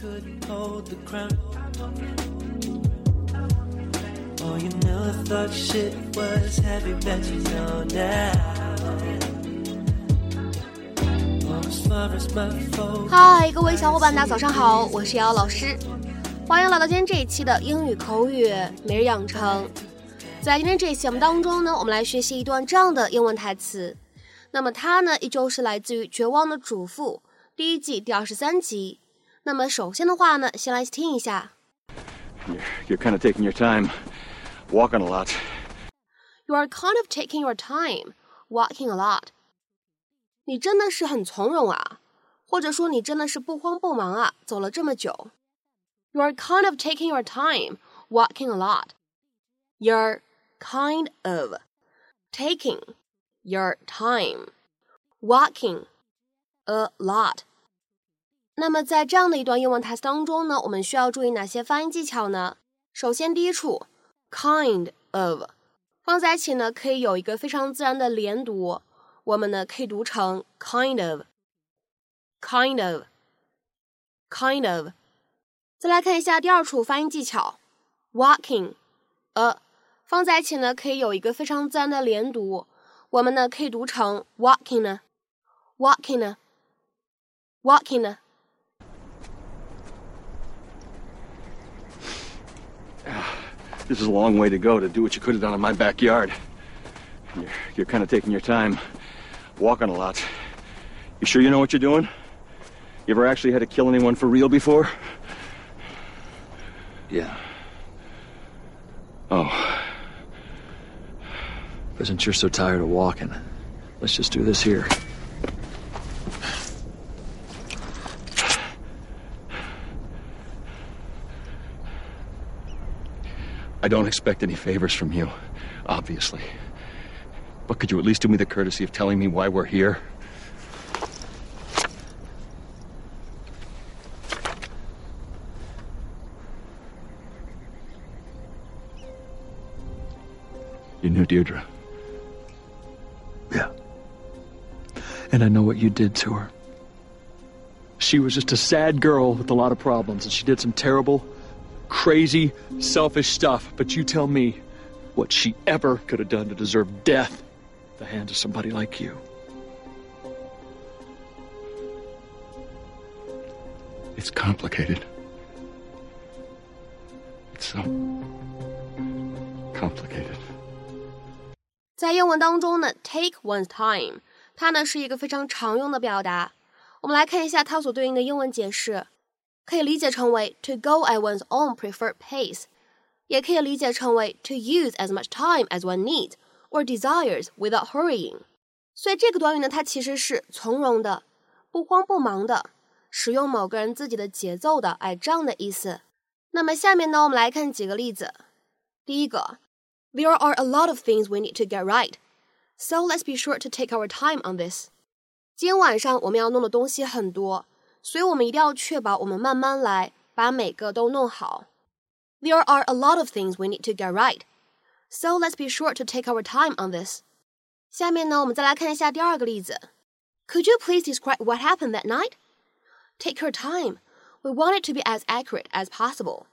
couldn't hold the crown. Oh, you never thought shit was heavy, bet you know now. Oh, as far as my foes. 嗨，各位小伙伴，大家早上好，我是瑶瑶老师，欢迎来到今天这一期的英语口语每日养成。在今天这一期节目当中呢，我们来学习一段这样的英文台词。那么它呢，依旧是来自于《绝望的主妇》第一季第二十三集。那么首先的话呢，先来听一下。 You're, you're kind of taking your time, walking a lot. You are kind of taking your time, walking a lot. 你真的是很从容啊，或者说你真的是不慌不忙啊，走了这么久。You are kind of taking your time, walking a lot. You're kind of taking your time, walking a lot. 那么在这样的一段英文台词当中呢，我们需要注意哪些发音技巧呢？首先，第一处 kind of 放在一起呢，可以有一个非常自然的连读，我们呢可以读成 kind of，kind of，kind of。再来看一下第二处发音技巧，walking，呃，放在一起呢，可以有一个非常自然的连读，我们呢可以读成 walking 呢，walking 呢，walking 呢。This is a long way to go to do what you could have done in my backyard. You're, you're kind of taking your time, walking a lot. You sure you know what you're doing? You ever actually had to kill anyone for real before? Yeah. Oh, But since you're so tired of walking, let's just do this here. I don't expect any favors from you, obviously. But could you at least do me the courtesy of telling me why we're here? You knew Deirdre. Yeah. And I know what you did to her. She was just a sad girl with a lot of problems, and she did some terrible, crazy, selfish stuff. But you tell me what she ever could have done to deserve death at the hands of somebody like you. It's complicated. It's so complicated. 在英文当中呢，take one's time，它呢是一个非常常用的表达。我们来看一下它所对应的英文解释， 可以理解成为 to go at one's own preferred pace，也可以理解成为 to use as much time as one needs or desires without hurrying。所以这个短语呢，它其实是从容的、不慌不忙的，使用某个人自己的节奏的，哎，这样的意思。那么下面呢，我们来看几个例子。第一个。There are a lot of things we need to get right, so let's be sure to take our time on this. 今天晚上我们要弄的东西很多， 所以我们一定要确保我们慢慢来，把每个都弄好。There are a lot of things we need to get right, so let's be sure to take our time on this. 下面呢，我们再来看一下第二个例子。Could you please describe what happened that night? Take your time. We want it to be as accurate as possible.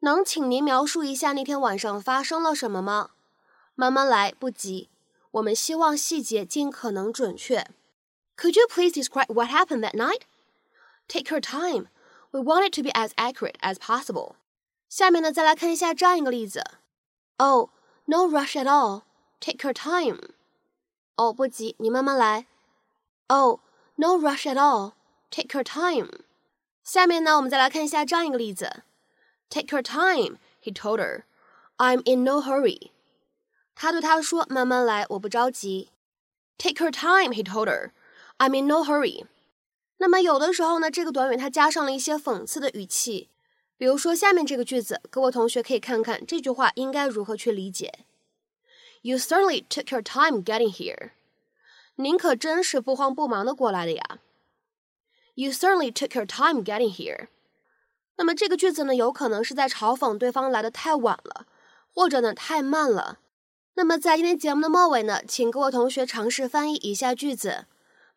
能请您描述一下那天晚上发生了什么吗？慢慢来，不急。我们希望细节尽可能准确。Could you please describe what happened that night? Take your time. We want it to be as accurate as possible. 下面呢，再来看一下这样一个例子。Oh, no rush at all. Take your time. 哦，不急，你慢慢来。Oh, no rush at all. Take your time. 下面呢，我们再来看一下这样一个例子。Take your time, he told her. I'm in no hurry. 他对她说：“慢慢来，我不着急。” Take your time, he told her. I'm in no hurry. 那么有的时候呢，这个短语它加上了一些讽刺的语气，比如说下面这个句子，各位同学可以看看这句话应该如何去理解。You certainly took your time getting here. 您可真是不慌不忙的过来的呀。You certainly took your time getting here. 那么这个句子呢，有可能是在嘲讽对方来的太晚了，或者呢太慢了。那么在今天节目的末尾呢，请各位同学尝试翻译以下句子，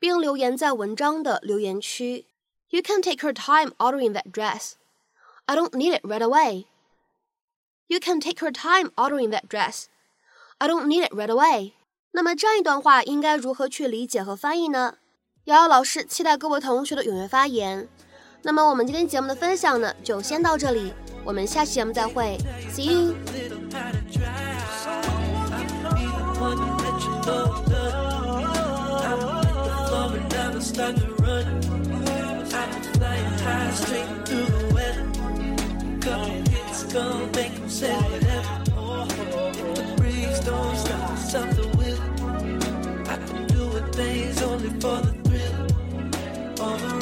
并留言在文章的留言区。You can take your time ordering that dress. I don't need it right away. You can take your time ordering that dress. I don't need it right away. 那么这样一段话应该如何去理解和翻译呢？瑶瑶老师期待各位同学的踊跃发言。那么我们今天节目的分享呢，就先到这里，我们下期节目再会，See you。Gonna run I can fly high straight through the weather Gets gun make them say whatever. If the breeze don't stop, something will. I can do things only for the thrill. All